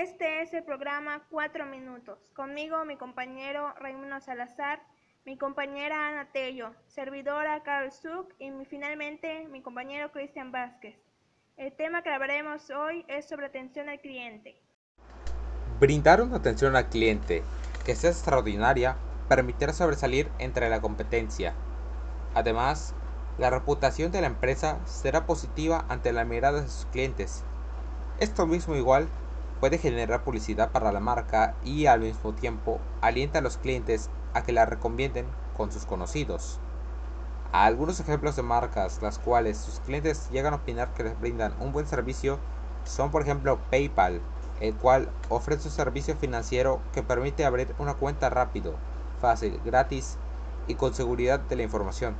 Este es el programa Cuatro Minutos. Conmigo mi compañero Raimundo Salazar, mi compañera Ana Tello, servidora Carol Zuck y finalmente mi compañero Cristian Vázquez. El tema que hablaremos hoy es sobre atención al cliente. Brindar una atención al cliente que sea extraordinaria permitirá sobresalir entre la competencia. Además, la reputación de la empresa será positiva ante la mirada de sus clientes. Esto mismo igual puede generar publicidad para la marca y al mismo tiempo alienta a los clientes a que la recomienden con sus conocidos. Algunos ejemplos de marcas las cuales sus clientes llegan a opinar que les brindan un buen servicio son por ejemplo PayPal, el cual ofrece un servicio financiero que permite abrir una cuenta rápido, fácil, gratis y con seguridad de la información.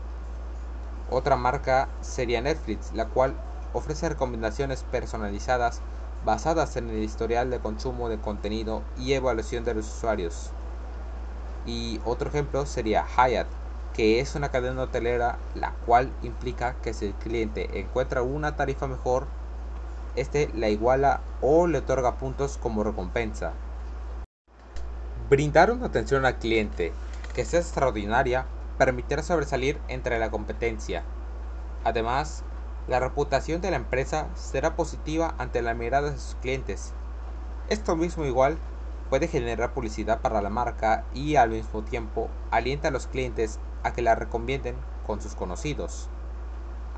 Otra marca sería Netflix, la cual ofrece recomendaciones personalizadas basadas en el historial de consumo de contenido y evaluación de los usuarios. Y otro ejemplo sería Hyatt, que es una cadena hotelera la cual implica que si el cliente encuentra una tarifa mejor, este la iguala o le otorga puntos como recompensa. Brindar una atención al cliente que sea extraordinaria permitirá sobresalir entre la competencia. Además, la reputación de la empresa será positiva ante la mirada de sus clientes. Esto mismo igual puede generar publicidad para la marca y al mismo tiempo alienta a los clientes a que la recomienden con sus conocidos.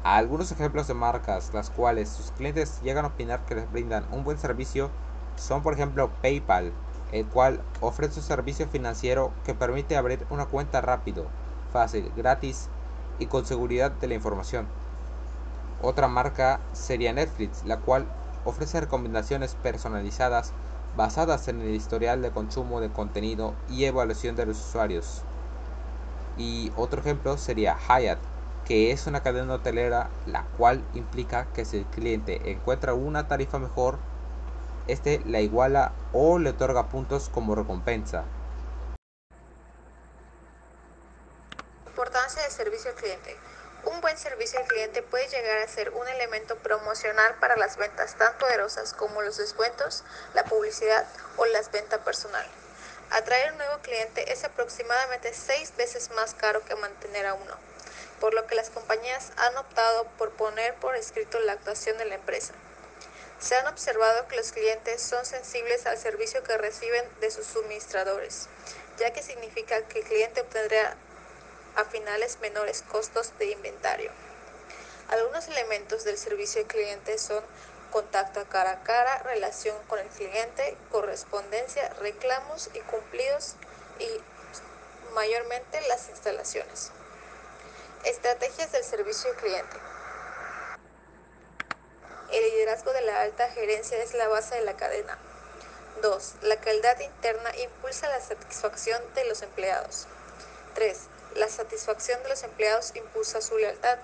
Algunos ejemplos de marcas las cuales sus clientes llegan a opinar que les brindan un buen servicio son por ejemplo PayPal, el cual ofrece un servicio financiero que permite abrir una cuenta rápido, fácil, gratis y con seguridad de la información. Otra marca sería Netflix, la cual ofrece recomendaciones personalizadas basadas en el historial de consumo de contenido y evaluación de los usuarios. Y otro ejemplo sería Hyatt, que es una cadena hotelera la cual implica que si el cliente encuentra una tarifa mejor, este la iguala o le otorga puntos como recompensa. Importancia del servicio al cliente. Un buen servicio al cliente puede llegar a ser un elemento promocional para las ventas tan poderosas como los descuentos, la publicidad o las ventas personal. Atraer un nuevo cliente es aproximadamente seis veces más caro que mantener a uno, por lo que las compañías han optado por poner por escrito la actuación de la empresa. Se han observado que los clientes son sensibles al servicio que reciben de sus suministradores, ya que significa que el cliente obtendrá a finales menores costos de inventario. Algunos elementos del servicio al cliente son contacto cara a cara, relación con el cliente, correspondencia, reclamos y cumplidos y mayormente las instalaciones. Estrategias del servicio al cliente. El liderazgo de la alta gerencia es la base de la cadena. 2. La calidad interna impulsa la satisfacción de los empleados. 3. La satisfacción de los empleados impulsa su lealtad.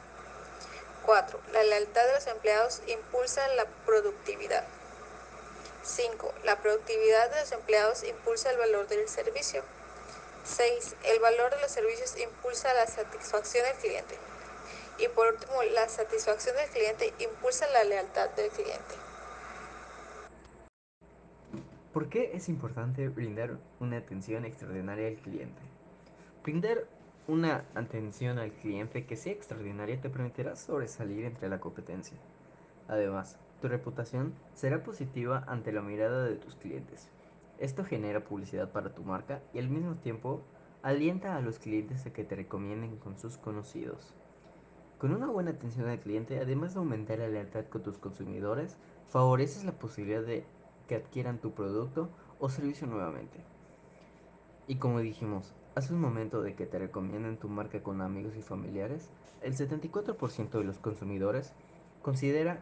4. La lealtad de los empleados impulsa la productividad. 5. La productividad de los empleados impulsa el valor del servicio. 6. El valor de los servicios impulsa la satisfacción del cliente. Y por último, la satisfacción del cliente impulsa la lealtad del cliente. ¿Por qué es importante brindar una atención extraordinaria al cliente? Brindar una atención al cliente que sea extraordinaria te permitirá sobresalir entre la competencia. Además, tu reputación será positiva ante la mirada de tus clientes. Esto genera publicidad para tu marca y al mismo tiempo alienta a los clientes a que te recomienden con sus conocidos. Con una buena atención al cliente, además de aumentar la lealtad con tus consumidores, favoreces la posibilidad de que adquieran tu producto o servicio nuevamente. Y como dijimos, hace un momento de que te recomienden tu marca con amigos y familiares, el 74% de los consumidores considera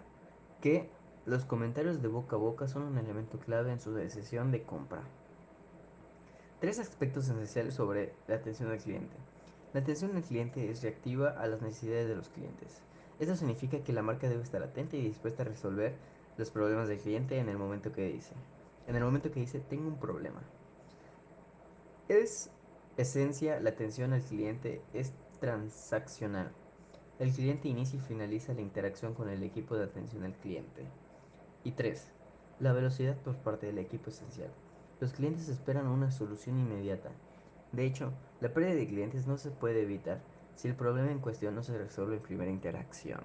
que los comentarios de boca a boca son un elemento clave en su decisión de compra. Tres aspectos esenciales sobre la atención al cliente. La atención al cliente es reactiva a las necesidades de los clientes. Esto significa que la marca debe estar atenta y dispuesta a resolver los problemas del cliente en el momento que dice. En el momento que dice, tengo un problema. Es esencia, la atención al cliente es transaccional. El cliente inicia y finaliza la interacción con el equipo de atención al cliente. Y 3. La velocidad por parte del equipo es esencial. Los clientes esperan una solución inmediata. De hecho, la pérdida de clientes no se puede evitar si el problema en cuestión no se resuelve en primera interacción.